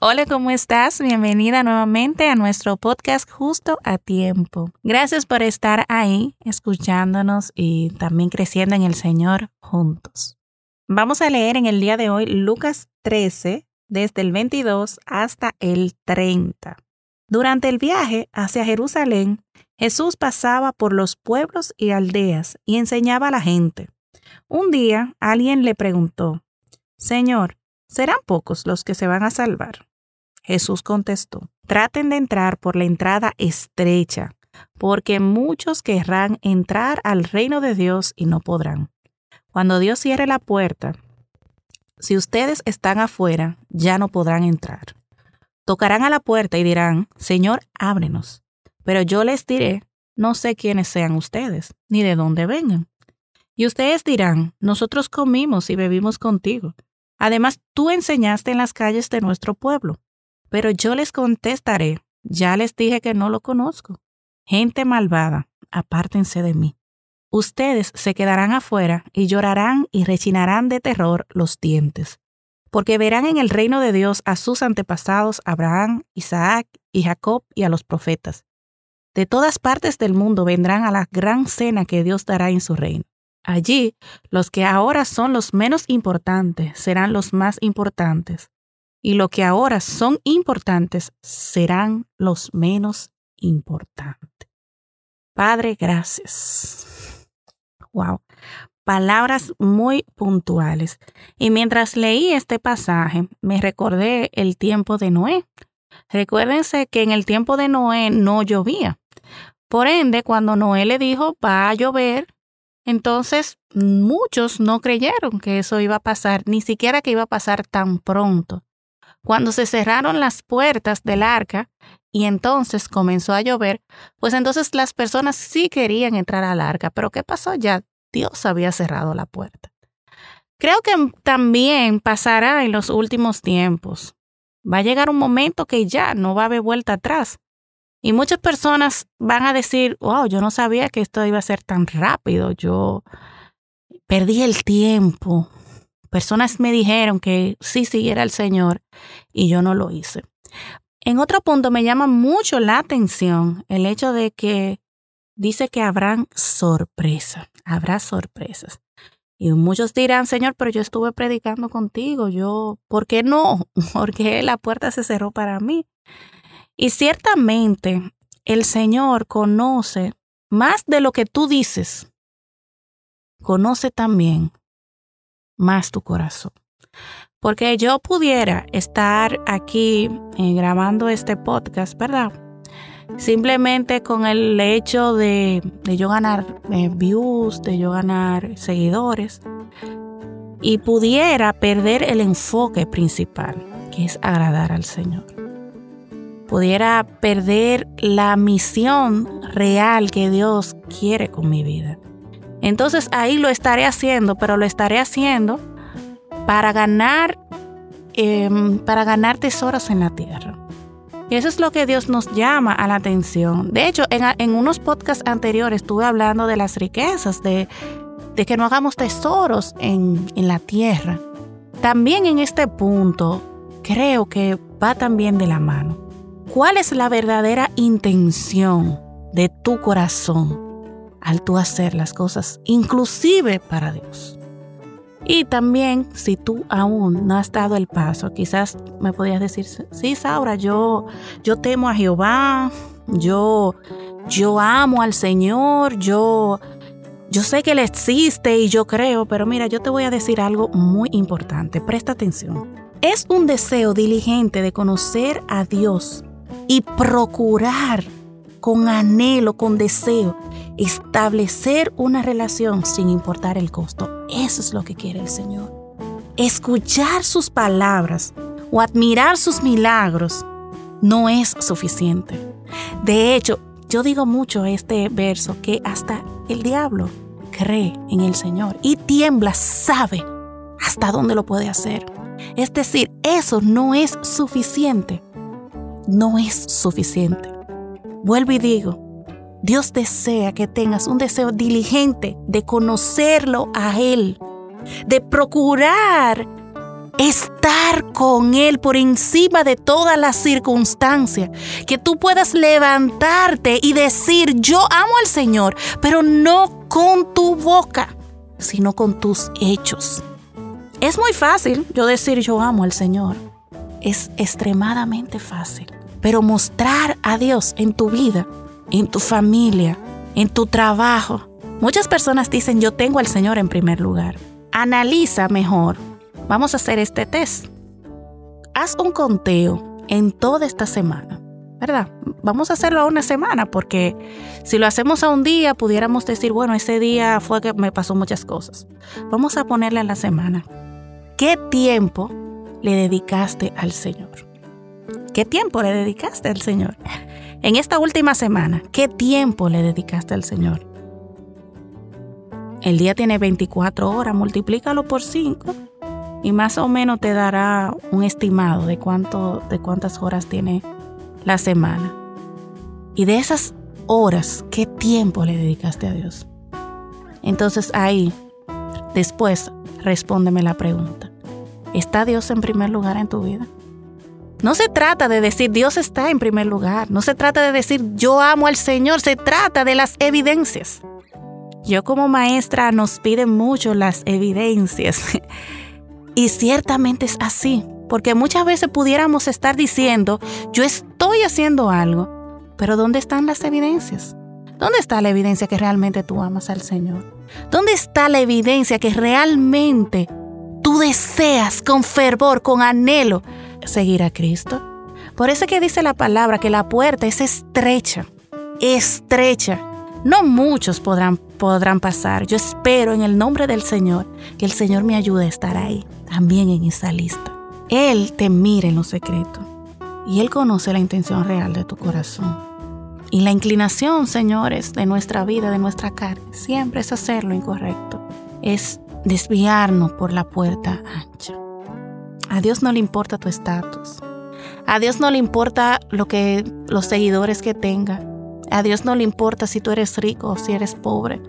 Hola, ¿cómo estás? Bienvenida nuevamente a nuestro podcast Justo a Tiempo. Gracias por estar ahí, escuchándonos y también creciendo en el Señor juntos. Vamos a leer en el día de hoy Lucas 13, desde el 22 hasta el 30. Durante el viaje hacia Jerusalén, Jesús pasaba por los pueblos y aldeas y enseñaba a la gente. Un día alguien le preguntó, Señor, ¿serán pocos los que se van a salvar? Jesús contestó, traten de entrar por la entrada estrecha, porque muchos querrán entrar al reino de Dios y no podrán. Cuando Dios cierre la puerta, si ustedes están afuera, ya no podrán entrar. Tocarán a la puerta y dirán, Señor, ábrenos. Pero yo les diré, no sé quiénes sean ustedes, ni de dónde vengan. Y ustedes dirán, nosotros comimos y bebimos contigo. Además, tú enseñaste en las calles de nuestro pueblo. Pero yo les contestaré, ya les dije que no lo conozco. Gente malvada, apártense de mí. Ustedes se quedarán afuera y llorarán y rechinarán de terror los dientes, porque verán en el reino de Dios a sus antepasados Abraham, Isaac y Jacob y a los profetas. De todas partes del mundo vendrán a la gran cena que Dios dará en su reino. Allí, los que ahora son los menos importantes serán los más importantes, y los que ahora son importantes serán los menos importantes. Padre, gracias. Wow. Palabras muy puntuales. Y mientras leí este pasaje, me recordé el tiempo de Noé. Recuérdense que en el tiempo de Noé no llovía. Por ende, cuando Noé le dijo, va a llover, entonces muchos no creyeron que eso iba a pasar, ni siquiera que iba a pasar tan pronto. Cuando se cerraron las puertas del arca y entonces comenzó a llover, pues entonces las personas sí querían entrar al arca, pero ¿qué pasó? Ya Dios había cerrado la puerta. Creo que también pasará en los últimos tiempos. Va a llegar un momento que ya no va a haber vuelta atrás. Y muchas personas van a decir, wow, yo no sabía que esto iba a ser tan rápido, yo perdí el tiempo. Personas me dijeron que sí siguiera el Señor y yo no lo hice. En otro punto me llama mucho la atención el hecho de que dice que habrán sorpresas, habrá sorpresas. Y muchos dirán, Señor, pero yo estuve predicando contigo, yo, ¿por qué no? Porque la puerta se cerró para mí. Y ciertamente el Señor conoce más de lo que tú dices. Conoce también más tu corazón. Porque yo pudiera estar aquí eh, grabando este podcast, ¿verdad? Simplemente con el hecho de, de yo ganar eh, views, de yo ganar seguidores. Y pudiera perder el enfoque principal, que es agradar al Señor pudiera perder la misión real que Dios quiere con mi vida. Entonces ahí lo estaré haciendo, pero lo estaré haciendo para ganar, eh, para ganar tesoros en la tierra. Y eso es lo que Dios nos llama a la atención. De hecho, en, en unos podcasts anteriores estuve hablando de las riquezas, de, de que no hagamos tesoros en, en la tierra. También en este punto creo que va también de la mano. ¿Cuál es la verdadera intención de tu corazón al tú hacer las cosas, inclusive para Dios? Y también, si tú aún no has dado el paso, quizás me podías decir, sí, Saura, yo, yo temo a Jehová, yo, yo amo al Señor, yo, yo sé que Él existe y yo creo, pero mira, yo te voy a decir algo muy importante, presta atención. Es un deseo diligente de conocer a Dios y procurar con anhelo, con deseo, establecer una relación sin importar el costo. Eso es lo que quiere el Señor. Escuchar sus palabras o admirar sus milagros no es suficiente. De hecho, yo digo mucho este verso que hasta el diablo cree en el Señor y tiembla, sabe hasta dónde lo puede hacer. Es decir, eso no es suficiente. No es suficiente. Vuelvo y digo, Dios desea que tengas un deseo diligente de conocerlo a Él, de procurar estar con Él por encima de todas las circunstancias, que tú puedas levantarte y decir, yo amo al Señor, pero no con tu boca, sino con tus hechos. Es muy fácil yo decir yo amo al Señor. Es extremadamente fácil. Pero mostrar a Dios en tu vida, en tu familia, en tu trabajo. Muchas personas dicen yo tengo al Señor en primer lugar. Analiza mejor. Vamos a hacer este test. Haz un conteo en toda esta semana. ¿Verdad? Vamos a hacerlo a una semana porque si lo hacemos a un día pudiéramos decir, bueno, ese día fue que me pasó muchas cosas. Vamos a ponerle a la semana. ¿Qué tiempo le dedicaste al Señor? ¿Qué tiempo le dedicaste al Señor? En esta última semana, ¿qué tiempo le dedicaste al Señor? El día tiene 24 horas, multiplícalo por 5 y más o menos te dará un estimado de, cuánto, de cuántas horas tiene la semana. Y de esas horas, ¿qué tiempo le dedicaste a Dios? Entonces ahí, después, respóndeme la pregunta. ¿Está Dios en primer lugar en tu vida? No se trata de decir Dios está en primer lugar, no se trata de decir yo amo al Señor, se trata de las evidencias. Yo como maestra nos piden mucho las evidencias y ciertamente es así, porque muchas veces pudiéramos estar diciendo yo estoy haciendo algo, pero ¿dónde están las evidencias? ¿Dónde está la evidencia que realmente tú amas al Señor? ¿Dónde está la evidencia que realmente deseas con fervor, con anhelo, seguir a Cristo? Por eso que dice la palabra que la puerta es estrecha, estrecha. No muchos podrán, podrán pasar. Yo espero en el nombre del Señor que el Señor me ayude a estar ahí, también en esa lista. Él te mira en lo secreto y Él conoce la intención real de tu corazón. Y la inclinación, señores, de nuestra vida, de nuestra carne, siempre es hacer lo incorrecto. Es desviarnos por la puerta ancha. A Dios no le importa tu estatus. A Dios no le importa lo que los seguidores que tenga. A Dios no le importa si tú eres rico o si eres pobre.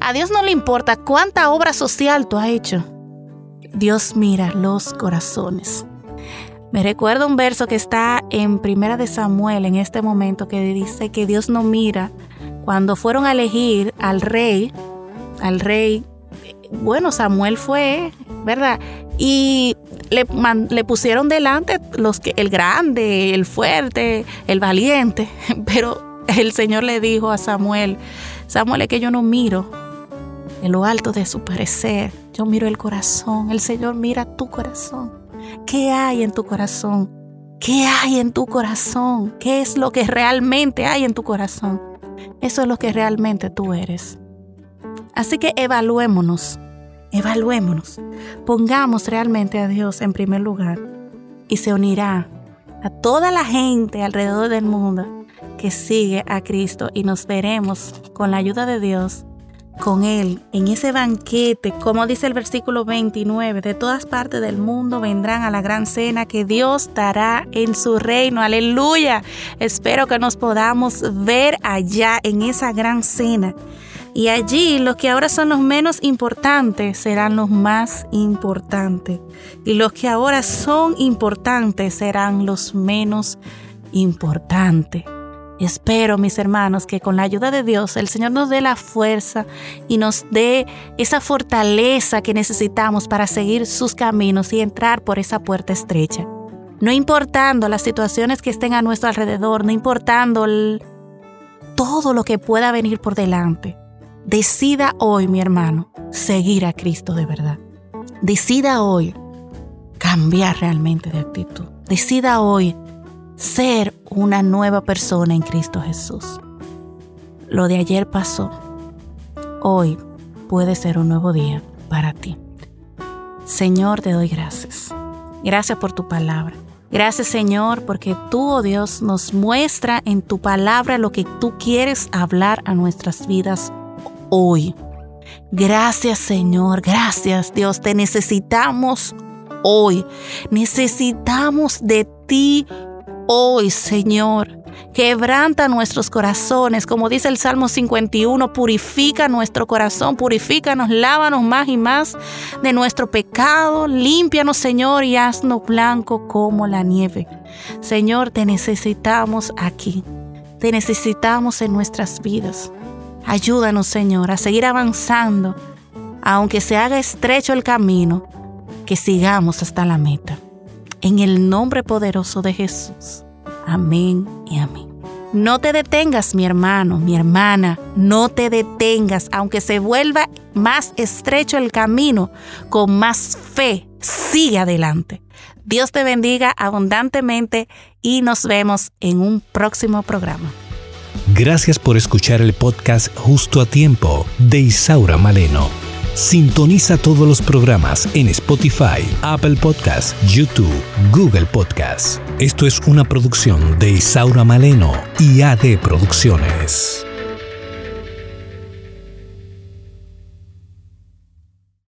A Dios no le importa cuánta obra social tú has hecho. Dios mira los corazones. Me recuerdo un verso que está en Primera de Samuel en este momento que dice que Dios no mira cuando fueron a elegir al rey, al rey, bueno, Samuel fue, ¿verdad? Y le, le pusieron delante los que, el grande, el fuerte, el valiente, pero el Señor le dijo a Samuel, Samuel es que yo no miro en lo alto de su parecer, yo miro el corazón, el Señor mira tu corazón. ¿Qué hay en tu corazón? ¿Qué hay en tu corazón? ¿Qué es lo que realmente hay en tu corazón? Eso es lo que realmente tú eres. Así que evaluémonos, evaluémonos. Pongamos realmente a Dios en primer lugar y se unirá a toda la gente alrededor del mundo que sigue a Cristo y nos veremos con la ayuda de Dios con Él en ese banquete, como dice el versículo 29, de todas partes del mundo vendrán a la gran cena que Dios dará en su reino. Aleluya. Espero que nos podamos ver allá en esa gran cena. Y allí los que ahora son los menos importantes serán los más importantes. Y los que ahora son importantes serán los menos importantes. Espero, mis hermanos, que con la ayuda de Dios el Señor nos dé la fuerza y nos dé esa fortaleza que necesitamos para seguir sus caminos y entrar por esa puerta estrecha. No importando las situaciones que estén a nuestro alrededor, no importando todo lo que pueda venir por delante. Decida hoy, mi hermano, seguir a Cristo de verdad. Decida hoy cambiar realmente de actitud. Decida hoy ser una nueva persona en Cristo Jesús. Lo de ayer pasó. Hoy puede ser un nuevo día para ti. Señor, te doy gracias. Gracias por tu palabra. Gracias Señor porque tú, oh Dios, nos muestra en tu palabra lo que tú quieres hablar a nuestras vidas hoy. Gracias Señor, gracias Dios, te necesitamos hoy. Necesitamos de ti hoy, Señor. Quebranta nuestros corazones, como dice el Salmo 51, purifica nuestro corazón, purifícanos, lávanos más y más de nuestro pecado, límpianos, Señor, y haznos blanco como la nieve. Señor, te necesitamos aquí, te necesitamos en nuestras vidas. Ayúdanos, Señor, a seguir avanzando, aunque se haga estrecho el camino, que sigamos hasta la meta. En el nombre poderoso de Jesús. Amén y amén. No te detengas, mi hermano, mi hermana, no te detengas, aunque se vuelva más estrecho el camino, con más fe, sigue adelante. Dios te bendiga abundantemente y nos vemos en un próximo programa. Gracias por escuchar el podcast Justo a Tiempo de Isaura Maleno. Sintoniza todos los programas en Spotify, Apple Podcasts, YouTube, Google Podcasts. Esto es una producción de Isaura Maleno y AD Producciones.